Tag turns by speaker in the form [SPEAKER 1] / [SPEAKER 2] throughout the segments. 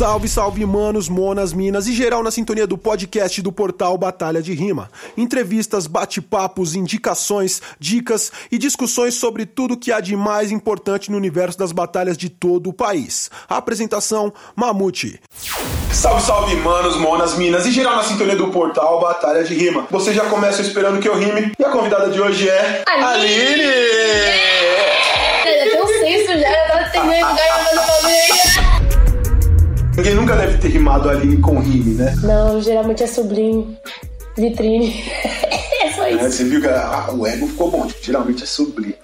[SPEAKER 1] Salve, salve, manos, monas, minas e geral na sintonia do podcast do portal Batalha de Rima. Entrevistas, bate-papos, indicações, dicas e discussões sobre tudo que há de mais importante no universo das batalhas de todo o país. A apresentação: Mamute. Salve, salve, manos, monas, minas e geral na sintonia do portal Batalha de Rima. Você já começa esperando que eu rime e a convidada de hoje é.
[SPEAKER 2] Aline!
[SPEAKER 1] Aline!
[SPEAKER 2] Já tem um senso já, eu tava terminando de ganhar meu bagulho
[SPEAKER 1] Ninguém nunca deve ter rimado Aline com rime, né?
[SPEAKER 2] Não, geralmente é sublime. Vitrine. é só
[SPEAKER 1] É,
[SPEAKER 2] isso.
[SPEAKER 1] Você viu que a- o ego ficou bom, tipo, geralmente é sublime.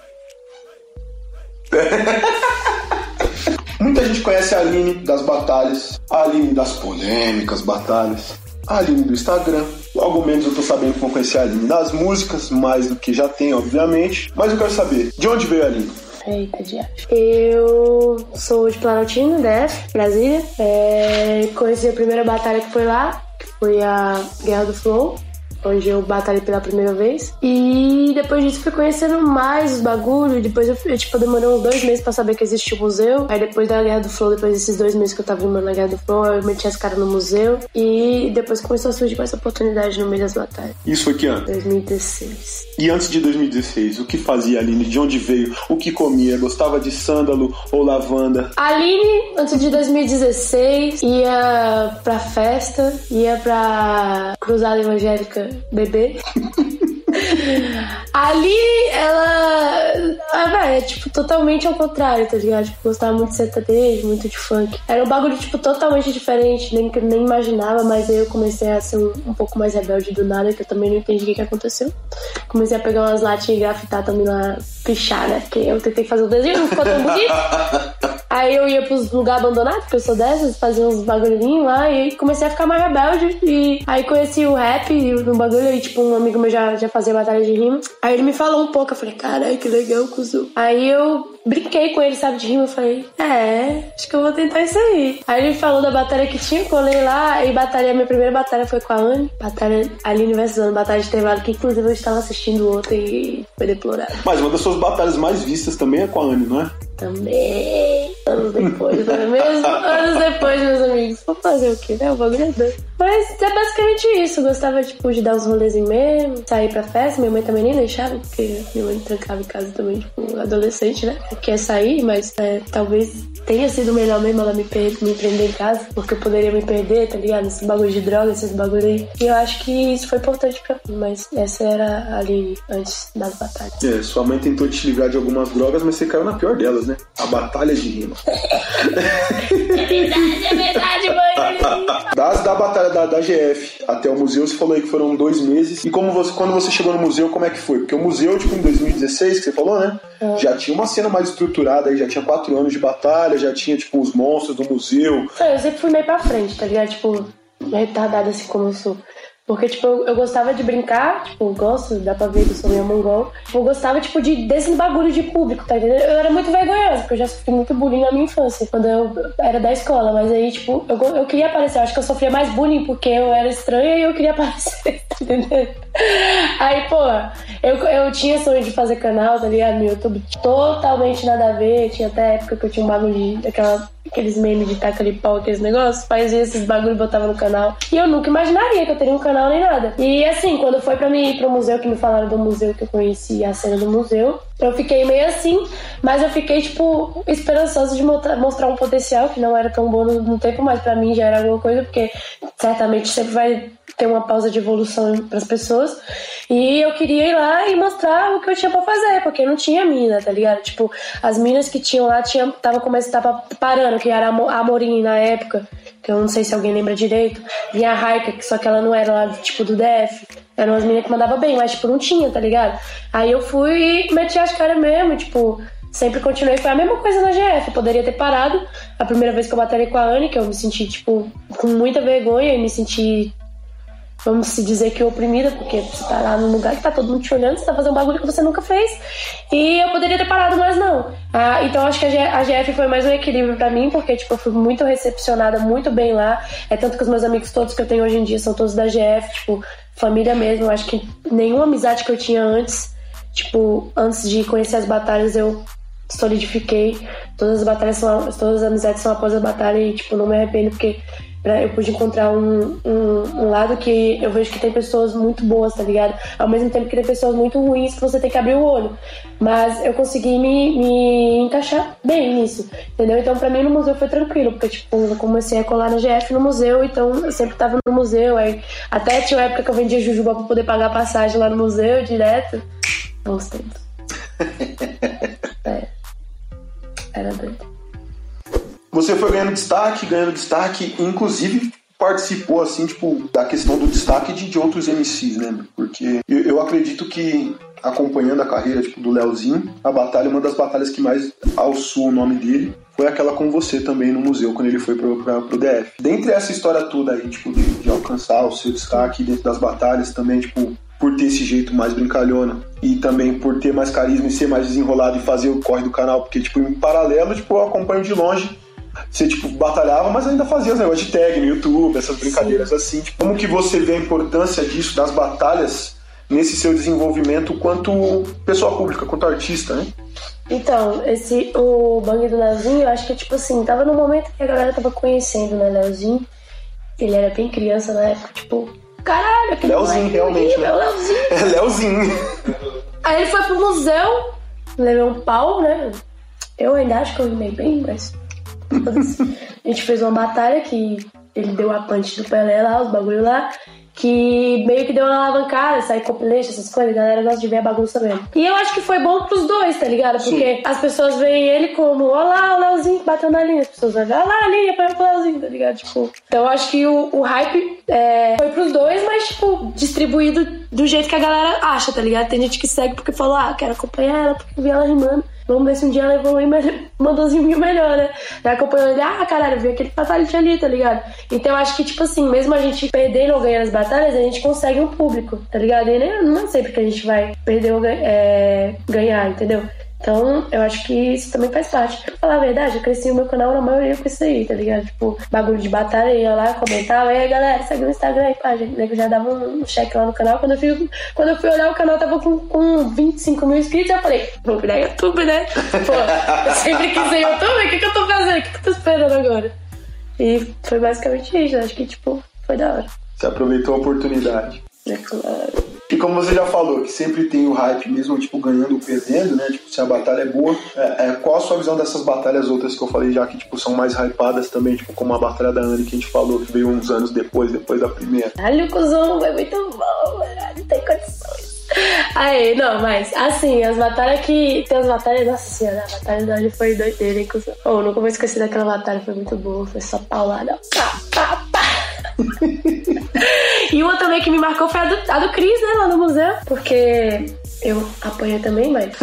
[SPEAKER 1] Muita gente conhece a Aline das batalhas, a Aline das polêmicas batalhas, a Aline do Instagram. Logo menos eu tô sabendo que vão conhecer a Aline das músicas, mais do que já tem, obviamente. Mas eu quero saber, de onde veio a Aline?
[SPEAKER 2] Eita, diacho. Eu sou de Planaltino, DF, Brasília. É, conheci a primeira batalha que foi lá, que foi a Guerra do Flow. Onde eu batalhei pela primeira vez. E depois disso fui conhecendo mais os bagulhos. Depois eu, eu, tipo, demorei uns dois meses pra saber que existia o museu. Aí depois da Guerra do Flow, depois desses dois meses que eu tava rimando na Guerra do Flow, eu meti as caras no museu. E depois começou a surgir essa oportunidade no meio das batalhas.
[SPEAKER 1] Isso foi que ano?
[SPEAKER 2] 2016.
[SPEAKER 1] E antes de 2016, o que fazia a Aline? De onde veio? O que comia? Gostava de sândalo ou lavanda?
[SPEAKER 2] A Aline, antes de 2016, ia pra festa, ia pra Cruzada Evangélica beber. A Aline, ela. Ah, é tipo totalmente ao contrário, tá ligado? Tipo, gostava muito de sertanejo, muito de funk. Era um bagulho, tipo, totalmente diferente, nem que nem imaginava, mas aí eu comecei a ser um, um pouco mais rebelde do nada, que eu também não entendi o que, que aconteceu. Comecei a pegar umas latinhas e grafitar também lá, pichar, né? Porque eu tentei fazer o desenho, não ficou tão bonito. Aí eu ia pros lugares abandonados, porque eu sou dessas, fazia uns bagulhinhos lá, e comecei a ficar mais rebelde. E aí conheci o rap e no bagulho, e tipo, um amigo meu já, já fazia batalha de rima. Aí ele me falou um pouco, eu falei, caralho, que legal, cuzão. Aí eu brinquei com ele, sabe, de rima, eu falei, é, acho que eu vou tentar isso aí. Aí ele falou da batalha que tinha, colei lá, e batalha, minha primeira batalha foi com a Anne, batalha Aline vs Anne, batalha de intervalo, que inclusive eu estava assistindo outra e foi deplorável.
[SPEAKER 1] Mas uma das suas batalhas mais vistas também é com a Anne, não é?
[SPEAKER 2] Também. Anos depois, não é mesmo? Anos depois, meus amigos. Vou fazer o quê, né? O bagulho é doido. Mas é basicamente isso. Eu gostava, tipo, de dar uns rolezinhos mesmo, sair pra festa. Minha mãe também nem deixava, porque minha mãe trancava em casa também, tipo, adolescente, né? Quer sair, mas é, talvez tenha sido melhor mesmo ela me, per- me prender em casa, porque eu poderia me perder, tá ligado? Esses bagulho de droga, esses bagulho aí. E eu acho que isso foi importante pra mim, mas essa era ali antes das batalhas.
[SPEAKER 1] É, sua mãe tentou te livrar de algumas drogas, mas você caiu na pior delas, né? A batalha de rima.
[SPEAKER 2] É verdade, é verdade!
[SPEAKER 1] Das da batalha da, da GF até o museu, você falou aí que foram dois meses. E como você, quando você chegou no museu, como é que foi? Porque o museu, tipo, em 2016, que você falou, né? Já tinha uma cena mais estruturada aí, já tinha quatro anos de batalha, já tinha, tipo, os monstros do museu.
[SPEAKER 2] Não, eu sempre fui meio pra frente, tá ligado? Tipo, retardada assim como eu sou. Porque, tipo, eu, eu gostava de brincar, tipo, gosto, dá pra ver que eu sou meio mongol. Eu gostava, tipo, de, desse bagulho de público, tá entendendo? Eu era muito vergonhosa, porque eu já sofri muito bullying na minha infância, quando eu era da escola. Mas aí, tipo, eu, eu queria aparecer. Eu acho que eu sofria mais bullying porque eu era estranha e eu queria aparecer, tá entendendo? Aí, pô, eu, eu tinha sonho de fazer canal, tá ligado? No YouTube, totalmente nada a ver. Tinha até época que eu tinha um bagulho de, daquela, aqueles memes de taca ali pau, aqueles negócios. Fazia esses bagulho e botava no canal. E eu nunca imaginaria que eu teria um canal nem nada. E assim, quando foi pra mim ir pro museu, que me falaram do museu, que eu conheci a cena do museu, eu fiquei meio assim, mas eu fiquei, tipo, esperançosa de mostrar, um potencial que não era tão bom no, tempo, mas pra mim já era alguma coisa, porque certamente sempre vai ter uma pausa de evolução para as pessoas. E eu queria ir lá e mostrar o que eu tinha pra fazer, porque não tinha mina, tá ligado? Tipo, as minas que tinham lá tava começando, tava parando, que era a Amorim na época, que eu não sei se alguém lembra direito. Vinha a Raika, que só que ela não era lá, tipo, do DF. Eram umas meninas que mandavam bem, mas, tipo, não tinha, tá ligado? Aí eu fui e meti as caras mesmo, tipo, sempre continuei. Foi a mesma coisa na GF. Eu poderia ter parado. A primeira vez que eu batalhei com a Anne, que eu me senti, tipo, com muita vergonha e me senti vamos se dizer que oprimida, porque você tá lá num lugar que tá todo mundo te olhando, você tá fazendo um bagulho que você nunca fez. E eu poderia ter parado, mas não. Ah, então acho que a GF foi mais um equilíbrio pra mim, porque tipo, eu fui muito recepcionada, muito bem lá. É tanto que os meus amigos todos que eu tenho hoje em dia são todos da GF, tipo, família mesmo. Eu acho que nenhuma amizade que eu tinha antes, tipo, antes de conhecer as batalhas, eu solidifiquei. Todas as batalhas são, todas as amizades são após a batalha e, tipo, não me arrependo porque eu pude encontrar um, um, um, lado que eu vejo que tem pessoas muito boas, tá ligado? Ao mesmo tempo que tem pessoas muito ruins que você tem que abrir o olho. Mas eu consegui me, me encaixar bem nisso, entendeu? Então pra mim no museu foi tranquilo, porque tipo, eu comecei a colar na GF no museu, então eu sempre tava no museu. Aí, até tinha uma época que eu vendia jujuba pra poder pagar passagem lá no museu direto. Bons tempos. é. Era doido.
[SPEAKER 1] Você foi ganhando destaque, ganhando destaque, inclusive participou, assim, tipo, da questão do destaque de, de outros MCs, né? Porque eu, eu acredito que acompanhando a carreira tipo, do Leozinho, a batalha, uma das batalhas que mais alçou o nome dele foi aquela com você também no museu, quando ele foi pro, pra, pro DF. Dentre essa história toda aí, tipo, de, de alcançar o seu destaque dentro das batalhas também, tipo, por ter esse jeito mais brincalhona e também por ter mais carisma e ser mais desenrolado e fazer o corre do canal, porque, tipo, em paralelo, tipo, eu acompanho de longe você, tipo, batalhava, mas ainda fazia os negócios de tag no YouTube, essas brincadeiras Sim. assim. Tipo, como que você vê a importância disso, das batalhas, nesse seu desenvolvimento quanto pessoa pública, quanto artista, né?
[SPEAKER 2] Então, esse, o Bang do Leozinho, eu acho que, tipo assim, tava no momento que a galera tava conhecendo, né, Leozinho. Ele era bem criança na época, tipo, caralho, aquele
[SPEAKER 1] Leozinho, realmente, né?
[SPEAKER 2] É o Leozinho.
[SPEAKER 1] É Leozinho.
[SPEAKER 2] Aí ele foi pro museu, levou um pau, né? Eu ainda acho que eu rimei bem, mas a gente fez uma batalha que ele deu a punch do Pelé lá, os bagulho lá que meio que deu uma alavancada, sair compilation, essas coisas, a galera gosta de ver a bagunça mesmo. E eu acho que foi bom pros dois, tá ligado? Porque Sim. as pessoas veem ele como, olha lá, o Leozinho bateu na linha, as pessoas vão olha lá a linha, põe pro Leozinho, tá ligado? Tipo, então eu acho que o, o hype é, foi pros dois, mas, tipo, distribuído do jeito que a galera acha, tá ligado? Tem gente que segue porque falou, ah, quero acompanhar ela porque vi ela rimando. Vamos ver se um dia ela evolui mandou um melhor, né? Aí acompanhou ele, ah, caralho, vi aquele fatality ali, tá ligado? Então eu acho que, tipo assim, mesmo a gente perdendo ou ganhando as batalhas, a gente consegue um público, tá ligado? E nem, não é sempre que a gente vai perder ou é, ganhar, entendeu? Então, eu acho que isso também faz parte. Pra falar a verdade, eu cresci o meu canal na maioria com isso aí, tá ligado? Tipo, bagulho de batalha, ia lá, comentava, e aí galera, segue no Instagram aí, pá, gente, né, já dava um check lá no canal. Quando eu fui, quando eu fui olhar o canal, tava com, com 25 mil inscritos, eu falei, vou virar YouTube, né? Pô, eu sempre quis ser YouTube, o que, que eu tô fazendo? O que, que eu tô esperando agora? E foi basicamente isso, acho que, tipo, foi da hora.
[SPEAKER 1] Você aproveitou a oportunidade.
[SPEAKER 2] É claro.
[SPEAKER 1] E como você já falou, que sempre tem o hype, mesmo tipo ganhando ou perdendo, né? Tipo, se a batalha é boa, é, é, qual a sua visão dessas batalhas outras que eu falei já que tipo, são mais hypadas também, tipo, como a batalha da Anne que a gente falou, que veio uns anos depois, depois da primeira.
[SPEAKER 2] Olha o cuzão, é muito bom, não tem condições. Aí, não, mas assim, as batalhas que. Tem as batalhas, nossa senhora, a batalha da Anne foi doideira, hein, cuzão. Oh, nunca vou esquecer daquela batalha, foi muito boa, foi só paulada. Pá, pá, pá. e uma também que me marcou foi a do, a do Cris, né, lá no museu. Porque eu apanhei também, mas.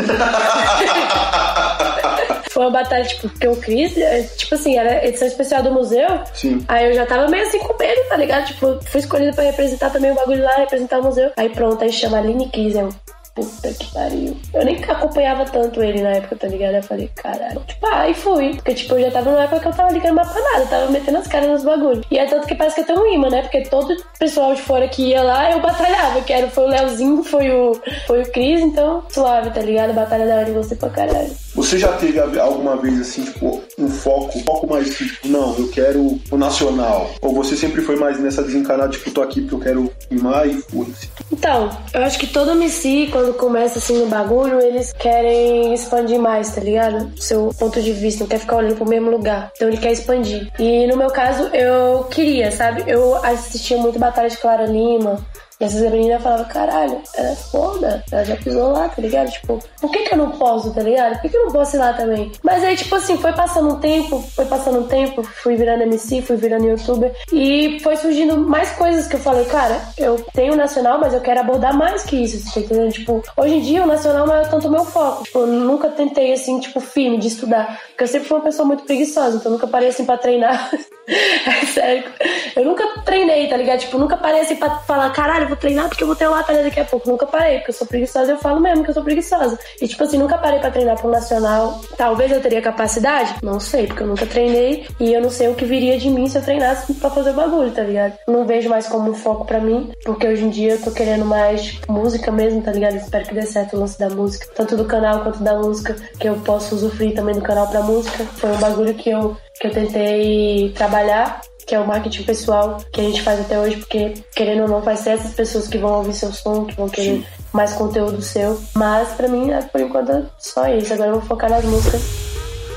[SPEAKER 2] foi uma batalha, tipo, porque o Cris, é, tipo assim, era edição especial do museu.
[SPEAKER 1] Sim.
[SPEAKER 2] Aí eu já tava meio assim com medo, tá ligado? Tipo, fui escolhida pra representar também o bagulho lá, representar o museu. Aí pronto, aí chama Aline Cris, eu. Puta que pariu. Eu nem acompanhava tanto ele na época, tá ligado? Eu falei, caralho. Tipo, aí fui. Porque, tipo, eu já tava numa época que eu tava ligando mais pra nada. Tava metendo as caras nos bagulhos. E é tanto que parece que eu tenho um imã, né? Porque todo pessoal de fora que ia lá, eu batalhava. Que era, foi o Leozinho, foi o, foi o Cris. Então, suave, tá ligado? Batalha da hora de você pra caralho.
[SPEAKER 1] Você já teve alguma vez, assim, tipo, um foco, um foco mais, tipo, não, eu quero o nacional? Ou você sempre foi mais nessa desencanada, tipo, tô aqui porque eu quero rimar e foda-se?
[SPEAKER 2] Então, eu acho que todo MC, quando começa assim no bagulho, eles querem expandir mais, tá ligado? Seu ponto de vista, não quer ficar olhando pro mesmo lugar. Então ele quer expandir. E no meu caso, eu queria, sabe? Eu assistia muito Batalha de Clara Lima, essas meninas falavam, caralho, ela é foda, ela já pisou lá, tá ligado? Tipo, por que que eu não posso, tá ligado? Por que que eu não posso ir lá também? Mas aí, tipo assim, foi passando um tempo, foi passando um tempo, fui virando MC, fui virando youtuber, e foi surgindo mais coisas que eu falei, cara, eu tenho nacional, mas eu quero abordar mais que isso, tá entendendo? Tipo, hoje em dia o nacional não é tanto o meu foco. Tipo, eu nunca tentei, assim, tipo, firme de estudar, porque eu sempre fui uma pessoa muito preguiçosa, então nunca parei, assim, pra treinar. é sério. Eu nunca treinei, tá ligado? Tipo, nunca parei, assim, pra falar, caralho, vou treinar porque eu vou ter uma batalha daqui a pouco. Nunca parei, porque eu sou preguiçosa, eu falo mesmo que eu sou preguiçosa. E tipo assim, nunca parei pra treinar pro nacional. Talvez eu teria capacidade? Não sei, porque eu nunca treinei e eu não sei o que viria de mim se eu treinasse pra fazer o bagulho, tá ligado? Não vejo mais como um foco pra mim, porque hoje em dia eu tô querendo mais tipo, música mesmo, tá ligado? Espero que dê certo o lance da música, tanto do canal quanto da música, que eu posso usufruir também do canal pra música. Foi um bagulho que eu, que eu tentei trabalhar que é o marketing pessoal que a gente faz até hoje, porque querendo ou não, vai ser essas pessoas que vão ouvir seu som, que vão querer Sim. mais conteúdo seu. Mas para mim, é, por enquanto, é só isso. Agora eu vou focar nas músicas.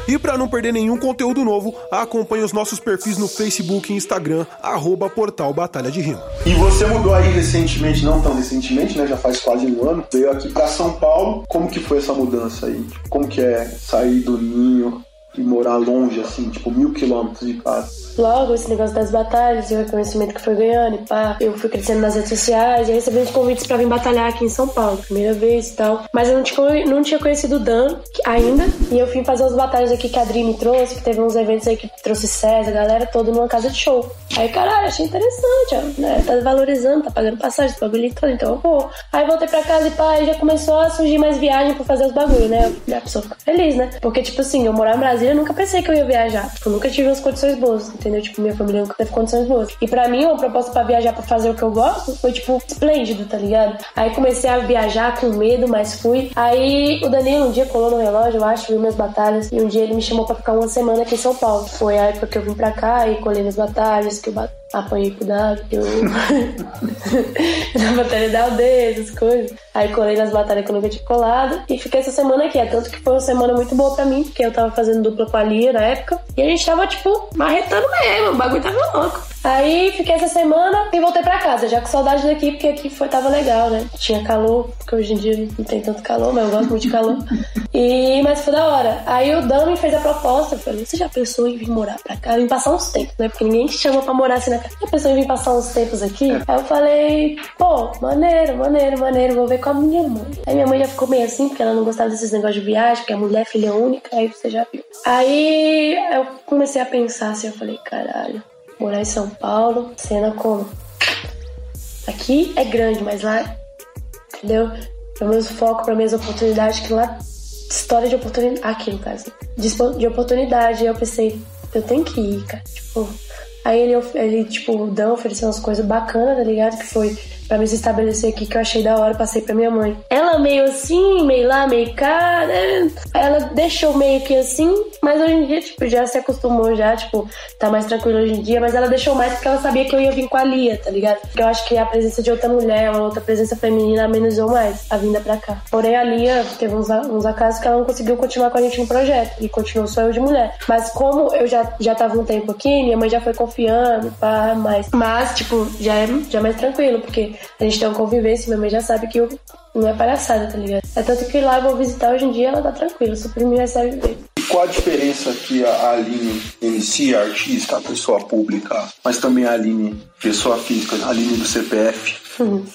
[SPEAKER 3] E para não perder nenhum conteúdo novo, acompanhe os nossos perfis no Facebook e Instagram, arroba Portal Batalha de Rima.
[SPEAKER 1] E você mudou aí recentemente, não tão recentemente, né? Já faz quase um ano. Veio aqui para São Paulo. Como que foi essa mudança aí? Como que é sair do ninho e morar longe, assim, tipo mil quilômetros de casa?
[SPEAKER 2] logo esse negócio das batalhas e o reconhecimento que foi ganhando e pá, eu fui crescendo nas redes sociais e recebi uns convites para vir batalhar aqui em São Paulo, primeira vez e tal. Mas eu não tinha, não tinha conhecido o Dan ainda e eu fui fazer umas batalhas aqui que a Dream me trouxe, que teve uns eventos aí que trouxe César, a galera toda numa casa de show. Aí, caralho, achei interessante, ó, né? Tá valorizando, tá pagando passagem, esse bagulho todo, então eu vou. Aí voltei pra casa e pá, e já começou a surgir mais viagem pra fazer os bagulhos, né? E a pessoa fica feliz, né? Porque, tipo assim, eu morar em Eu nunca pensei que eu ia viajar. Tipo, eu nunca tive umas condições boas, entendeu? Tipo, minha família nunca teve condições boas. E pra mim, uma proposta pra viajar pra fazer o que eu gosto foi, tipo, esplêndido, tá ligado? Aí comecei a viajar com medo, mas fui. Aí o Danilo um dia colou no relógio, eu acho, viu minhas batalhas. E um dia ele me chamou pra ficar uma semana aqui em São Paulo. Foi a época que eu vim pra cá e colhei nas batalhas, que eu apanhei pro eu. na batalha da aldeia, essas coisas. Aí colei nas batalhas que eu nunca tinha colado. E fiquei essa semana aqui. É tanto que foi uma semana muito boa pra mim, porque eu tava fazendo dupla com a Lia na época. E a gente tava, tipo, marretando mesmo. O bagulho tava louco. Aí fiquei essa semana e voltei pra casa, já com saudade daqui, porque aqui foi, tava legal, né? Tinha calor, porque hoje em dia não tem tanto calor, mas eu gosto muito de calor. E, mas foi da hora. Aí o Dan me fez a proposta, eu falei, você já pensou em vir morar pra cá? Vim passar uns tempos, né? Porque ninguém te chama pra morar assim na casa. Já pensou em vir passar uns tempos aqui? Aí eu falei, pô, maneiro, maneiro, maneiro, vou ver com a minha mãe. Aí minha mãe já ficou meio assim, porque ela não gostava desses negócios de viagem, porque a mulher é filha única, aí você já viu. Aí eu comecei a pensar assim, eu falei, caralho morar em São Paulo, cena como? Aqui é grande, mas lá, entendeu? Pelo menos foco para minhas oportunidades, que lá, história de oportunidade, aqui no caso, de, de oportunidade. Eu pensei, eu tenho que ir, cara. Tipo, aí ele, ele tipo, o Dan ofereceu umas coisas bacanas, tá ligado? Que foi para me estabelecer aqui que eu achei da hora, passei para minha mãe. Ela meio assim, meio lá, meio cá, né? Ela deixou meio que assim, mas hoje em dia, tipo, já se acostumou já, tipo, tá mais tranquilo hoje em dia, mas ela deixou mais porque ela sabia que eu ia vir com a Lia, tá ligado? Porque eu acho que a presença de outra mulher, uma outra presença feminina amenizou mais a vinda pra cá. Porém, a Lia teve uns, uns acasos que ela não conseguiu continuar com a gente no projeto e continuou só eu de mulher. Mas como eu já, já tava um tempo aqui, minha mãe já foi confiando, pá, mais. Mas, tipo, já é, já é mais tranquilo, porque a gente tem uma convivência, minha mãe já sabe que eu não é palhaçada, tá ligado? É tanto que lá eu vou visitar hoje em dia, ela tá tranquila, pra mim recebe ver.
[SPEAKER 1] E qual a diferença que a Aline MC, a artista, a pessoa pública, mas também a Aline, pessoa física, a Aline do CPF, uhum.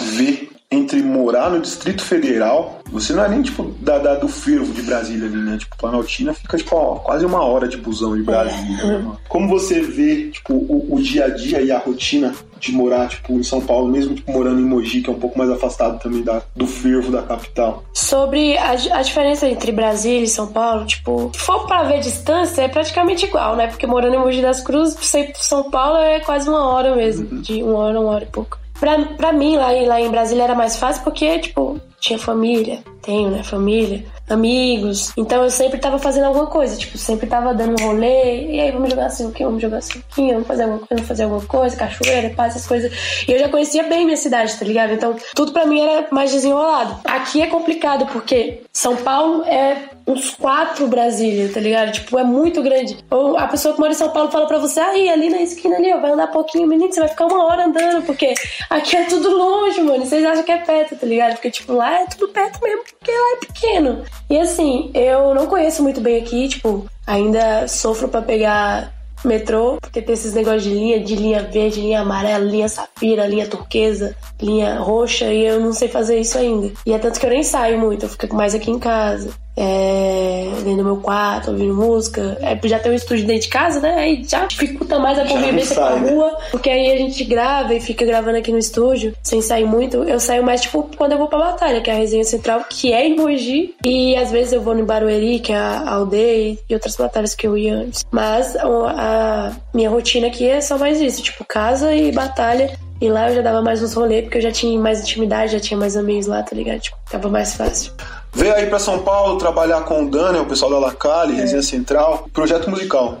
[SPEAKER 1] vê entre morar no Distrito Federal, você não é nem tipo da, da do fervo de Brasília ali, né? Tipo, Planaltina fica tipo ó, quase uma hora de busão de Brasília. Né? Como você vê tipo o, o, dia a dia e a rotina de morar tipo em São Paulo, mesmo tipo, morando em Mogi, que é um pouco mais afastado também da, do fervo da capital?
[SPEAKER 2] Sobre a, a diferença entre Brasília e São Paulo, tipo, se for para ver distância, é praticamente igual, né? Porque morando em Mogi das Cruzes, São Paulo é quase uma hora mesmo, uhum. de uma hora, uma hora e pouco. Pra, pra mim, lá, lá em Brasília era mais fácil porque, tipo, tinha família, tenho, né, família, amigos. Então eu sempre tava fazendo alguma coisa, tipo, sempre tava dando um rolê, e aí vamos jogar assim o quê? Vamos jogar assim o quê? Vamos fazer alguma coisa, vamos fazer alguma coisa, cachoeira, pá, essas coisas. E eu já conhecia bem minha cidade, tá ligado? Então tudo pra mim era mais desenrolado. Aqui é complicado porque São Paulo é uns quatro Brasília, tá ligado? Tipo, é muito grande. Ou a pessoa que mora em São Paulo fala pra você, aí, ali na esquina ali, ó, vai andar pouquinho, menino, você vai ficar uma hora andando, porque aqui é tudo longe, mano. Vocês acham que é perto, tá ligado? Porque, tipo, lá é tudo perto mesmo, porque lá é pequeno. E assim, eu não conheço muito bem aqui, tipo, ainda sofro para pegar metrô, porque tem esses negócios de linha, de linha verde, linha amarela, linha safira, linha turquesa, linha roxa, e eu não sei fazer isso ainda. E é tanto que eu nem saio muito, eu fico mais aqui em casa. É, dentro do meu quarto, ouvindo música. É, já tem um estúdio dentro de casa, né? Aí já dificulta mais a convivência com a
[SPEAKER 1] né?
[SPEAKER 2] rua, porque aí a gente grava e fica gravando aqui no estúdio, sem sair muito. Eu saio mais, tipo, quando eu vou pra batalha, que é a resenha central, que é em Mogi. E às vezes eu vou no Barueri, que é a aldeia, e outras batalhas que eu ia antes. Mas a, a minha rotina aqui é só mais isso, tipo, casa e batalha. E lá eu já dava mais uns rolês, porque eu já tinha mais intimidade, já tinha mais amigos lá, tá ligado? Tipo, tava mais fácil.
[SPEAKER 1] Veio aí pra São Paulo trabalhar com o Daniel, o pessoal da Lacali,
[SPEAKER 2] É.
[SPEAKER 1] Resenha Central, projeto musical.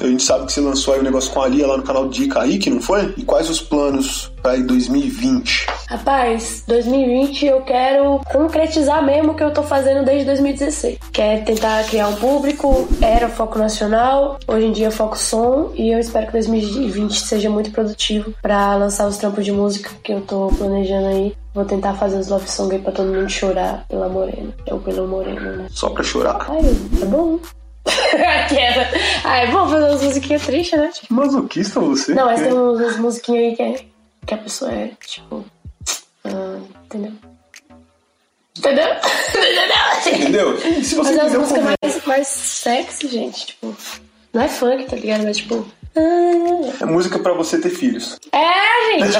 [SPEAKER 1] A gente sabe que você lançou aí o negócio com a Lia lá no canal Dica aí, que não foi? E quais os planos pra aí 2020?
[SPEAKER 2] Rapaz, 2020 eu quero concretizar mesmo o que eu tô fazendo desde 2016. Que é tentar criar um público, era foco nacional, hoje em dia é foco som, e eu espero que 2020 seja muito produtivo pra lançar os trampos de música que eu tô planejando aí. Vou tentar fazer os love song aí pra todo mundo chorar pela Morena. Ou pelo Moreno, né?
[SPEAKER 1] Só pra chorar.
[SPEAKER 2] Ai, é bom. Aquela. Ai, é bom fazer umas musiquinhas tristes, né? Tipo,
[SPEAKER 1] Masoquista você?
[SPEAKER 2] não, mas
[SPEAKER 1] É.
[SPEAKER 2] tem umas musiquinhas aí que, é, que a pessoa é, tipo. ah, entendeu? Entendeu? Entendeu?
[SPEAKER 1] Entendeu? Se você
[SPEAKER 2] Mas é
[SPEAKER 1] comer-
[SPEAKER 2] mais, mais sexy, gente. Tipo, não é funk, tá ligado? Mas tipo.
[SPEAKER 1] É música pra você ter filhos.
[SPEAKER 2] É, gente!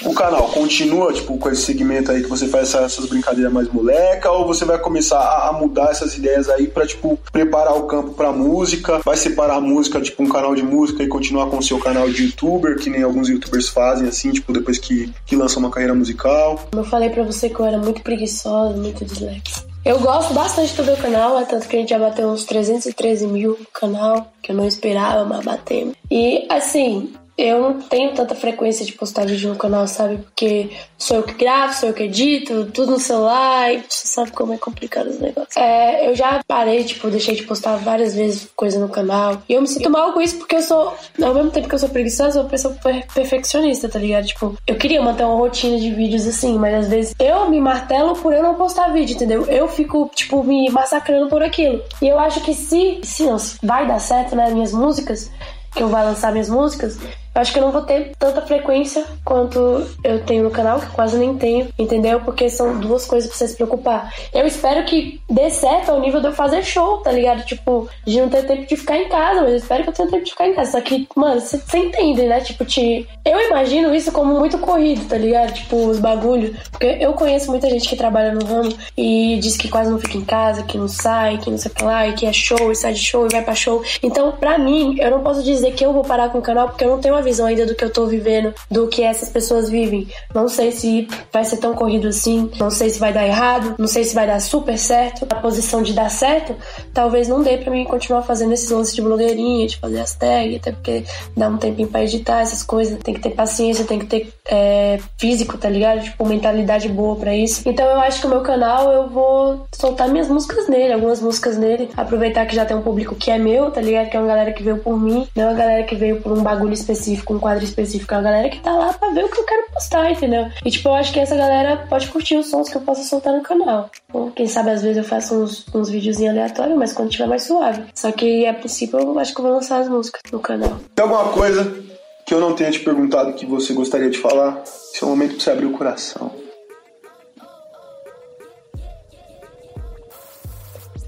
[SPEAKER 1] O canal continua, tipo, com esse segmento aí que você faz essa- essas brincadeiras mais moleca, ou você vai começar a, a mudar essas ideias aí pra, tipo, preparar o campo pra música? Vai separar a música, tipo, um canal de música e continuar com o seu canal de youtuber, que nem alguns youtubers fazem, assim, tipo, depois que, que lançam uma carreira musical?
[SPEAKER 2] Como eu falei pra você que eu era muito preguiçosa, muito dislexa. Eu gosto bastante do meu canal, é tanto que a gente já bateu uns 313 mil no canal, que eu não esperava, mas batemos. E assim, eu não tenho tanta frequência de postar vídeo no canal, sabe? Porque sou eu que gravo, sou eu que edito, tudo no celular, e você sabe como é complicado os negócios. É, eu já parei, tipo, deixei de postar várias vezes coisa no canal. E eu me sinto mal com isso porque eu sou, ao mesmo tempo que eu sou preguiçosa, eu sou uma pessoa per- perfeccionista, tá ligado? Tipo, eu queria manter uma rotina de vídeos assim, mas às vezes eu me martelo por eu não postar vídeo, entendeu? Eu fico, tipo, me massacrando por aquilo. E eu acho que se, se não, se vai dar certo, né, minhas músicas, que eu vou lançar minhas músicas, eu acho que eu não vou ter tanta frequência quanto eu tenho no canal, que quase nem tenho, entendeu? Porque são duas coisas pra você se preocupar. Eu espero que dê certo ao nível de eu fazer show, tá ligado? Tipo, de não ter tempo de ficar em casa, mas eu espero que eu tenha tempo de ficar em casa. Só que, mano, você entende, né? Tipo, te... eu imagino isso como muito corrido, tá ligado? Tipo, os bagulhos. Porque eu conheço muita gente que trabalha no ramo e diz que quase não fica em casa, que não sai, que não sei o que lá, e que é show, e sai de show, e vai pra show. Então, pra mim, eu não posso dizer que eu vou parar com o canal porque eu não tenho visão ainda do que eu tô vivendo, do que essas pessoas vivem. Não sei se vai ser tão corrido assim, não sei se vai dar errado, não sei se vai dar super certo. A posição de dar certo, talvez não dê pra mim continuar fazendo esses lances de blogueirinha, de fazer as tags, até porque dá um tempinho pra editar essas coisas. Tem que ter paciência, tem que ter é, físico, tá ligado? Tipo, mentalidade boa pra isso. Então eu acho que o meu canal eu vou soltar minhas músicas nele, algumas músicas nele, aproveitar que já tem um público que é meu, tá ligado? Que é uma galera que veio por mim, não é uma galera que veio por um bagulho específico, um quadro específico, é uma galera que tá lá pra ver o que eu quero postar, entendeu? E tipo, eu acho que essa galera pode curtir os sons que eu possa soltar no canal. Ou quem sabe às vezes eu faço uns, uns videozinhos aleatórios, mas quando tiver mais suave. Só que a princípio eu acho que eu vou lançar as músicas no canal.
[SPEAKER 1] Tem alguma coisa que eu não tenha te perguntado que você gostaria de falar? Esse é o momento pra você abrir o coração.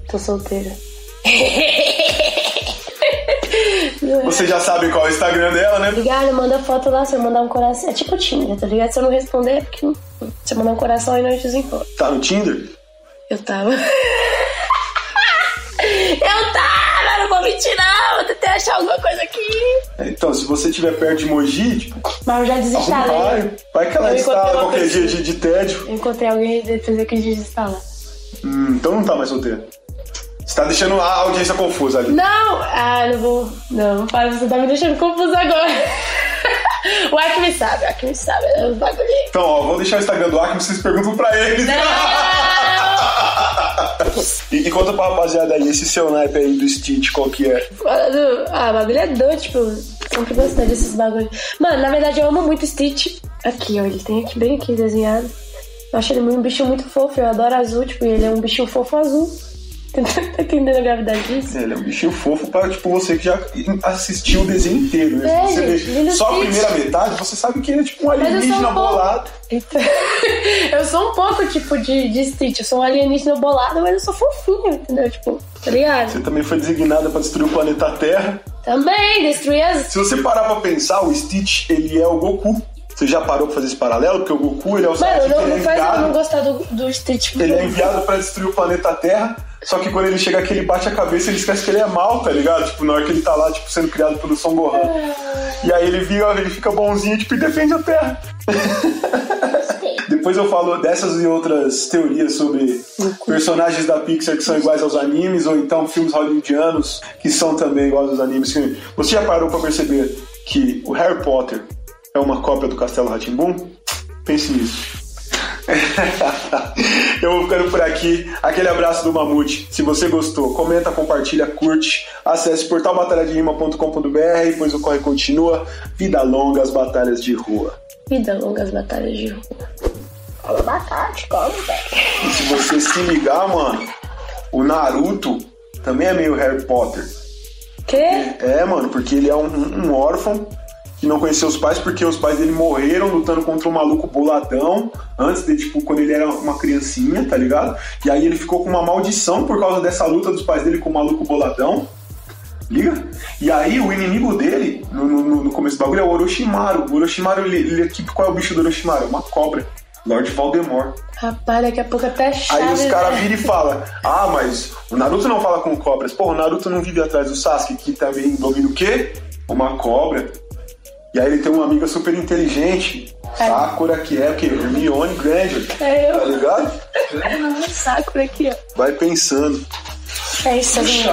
[SPEAKER 2] Tô solteira.
[SPEAKER 1] Você já sabe qual é o Instagram dela, né?
[SPEAKER 2] Obrigada, manda foto lá, se eu mandar um coração. É tipo Tinder, tá ligado? Se eu não responder, é porque não- eu mandar um coração aí nós desencontro.
[SPEAKER 1] Tá no Tinder?
[SPEAKER 2] Eu tava. eu tava, não vou mentir, não. Vou tentar achar alguma coisa aqui.
[SPEAKER 1] Então, se você estiver perto de Mogi, tipo,
[SPEAKER 2] Mas eu já desinstalei.
[SPEAKER 1] vai. Vai que ela instala qualquer
[SPEAKER 2] pessoa.
[SPEAKER 1] dia de, de tédio.
[SPEAKER 2] Eu encontrei alguém e depois eu quis desinstalar.
[SPEAKER 1] Hum, então não tá mais solteiro. Você tá deixando a audiência confusa ali.
[SPEAKER 2] Não! Ah, não vou. Não, para, você tá me deixando confuso agora. o Acme sabe, o Acme sabe. É os bagulhinhos.
[SPEAKER 1] Então, ó, vou deixar o Instagram do Acme, vocês perguntam pra ele. e, e conta pra rapaziada aí, esse seu naipe aí do Stitch, qual que é?
[SPEAKER 2] Ah, o bagulho é doido, tipo, sempre gostei desses bagulhos. Mano, na verdade eu amo muito Stitch. Aqui, ó, ele tem aqui bem aqui desenhado. Eu acho ele um bicho muito fofo, eu adoro azul, tipo, e ele é um bichinho fofo azul. tá entendendo a gravidade disso?
[SPEAKER 1] Ele é um bichinho fofo para tipo, você que já assistiu o desenho inteiro, né?
[SPEAKER 2] É,
[SPEAKER 1] você
[SPEAKER 2] gente,
[SPEAKER 1] vê só a primeira metade, você sabe que ele é tipo um alienígena
[SPEAKER 2] um
[SPEAKER 1] bolado.
[SPEAKER 2] Então, eu sou um pouco tipo de, de Stitch. Eu sou um alienígena bolado, mas eu sou fofinho, entendeu? Tipo, tá ligado?
[SPEAKER 1] Você também foi designada para destruir o planeta Terra.
[SPEAKER 2] Também, destruir as.
[SPEAKER 1] Se você parar pra pensar, o Stitch, ele é o Goku. Você já parou pra fazer esse paralelo? Porque o Goku, ele é o
[SPEAKER 2] Mano, não,
[SPEAKER 1] ele é
[SPEAKER 2] não gostar do, do Stitch.
[SPEAKER 1] ele é enviado pra destruir o planeta Terra. Só que quando ele chega aqui, ele bate a cabeça e ele esquece que ele é mal, tá ligado? Tipo, na hora que ele tá lá, tipo, sendo criado pelo Son Gohan. E aí ele vira, ele fica bonzinho, tipo, e defende a Terra. Depois eu falo dessas e outras teorias sobre personagens da Pixar que são iguais aos animes, ou então filmes hollywoodianos que são também iguais aos animes. Você já parou pra perceber que o Harry Potter é uma cópia do Castelo Ratimbum? Pense nisso. Eu vou ficando por aqui. Aquele abraço do Mamute. Se você gostou, comenta, compartilha, curte. Acesse portalbatalhaderima.com.br, pois o corre continua. Vida longa, as batalhas de rua.
[SPEAKER 2] Vida longa as batalhas de rua. Fala abacate, come, velho.
[SPEAKER 1] Se você se ligar, mano, o Naruto também é meio Harry Potter.
[SPEAKER 2] Quê?
[SPEAKER 1] É, mano, porque ele é um, um órfão que não conheceu os pais porque os pais dele morreram lutando contra um maluco boladão antes de, tipo, quando ele era uma criancinha, tá ligado? E aí ele ficou com uma maldição por causa dessa luta dos pais dele com o maluco boladão. Liga? E aí o inimigo dele, no, no- no começo do bagulho, é o Orochimaru. O Orochimaru, ele, ele, tipo, qual é o bicho do Orochimaru? Uma cobra. Lord Voldemort.
[SPEAKER 2] Rapaz, daqui a pouco até chave.
[SPEAKER 1] Aí os caras
[SPEAKER 2] velho.
[SPEAKER 1] viram e falam: Ah, mas o Naruto não fala com cobras. Porra, o Naruto não vive atrás do Sasuke, que também domina o quê? Uma cobra. E aí ele tem uma amiga super inteligente,
[SPEAKER 2] É.
[SPEAKER 1] Sakura, que é o quê? Hermione Granger.
[SPEAKER 2] É eu.
[SPEAKER 1] Tá ligado?
[SPEAKER 2] Um saco por aqui, ó.
[SPEAKER 1] Vai pensando.
[SPEAKER 2] É isso, aí.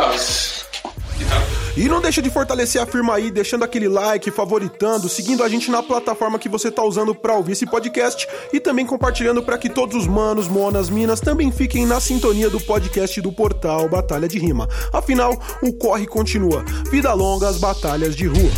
[SPEAKER 3] E não deixa de fortalecer a firma aí, deixando aquele like, favoritando, seguindo a gente na plataforma que você tá usando pra ouvir esse podcast e também compartilhando para que todos os manos, monas, minas também fiquem na sintonia do podcast do portal Batalha de Rima. Afinal, o corre continua. Vida longa, as batalhas de rua.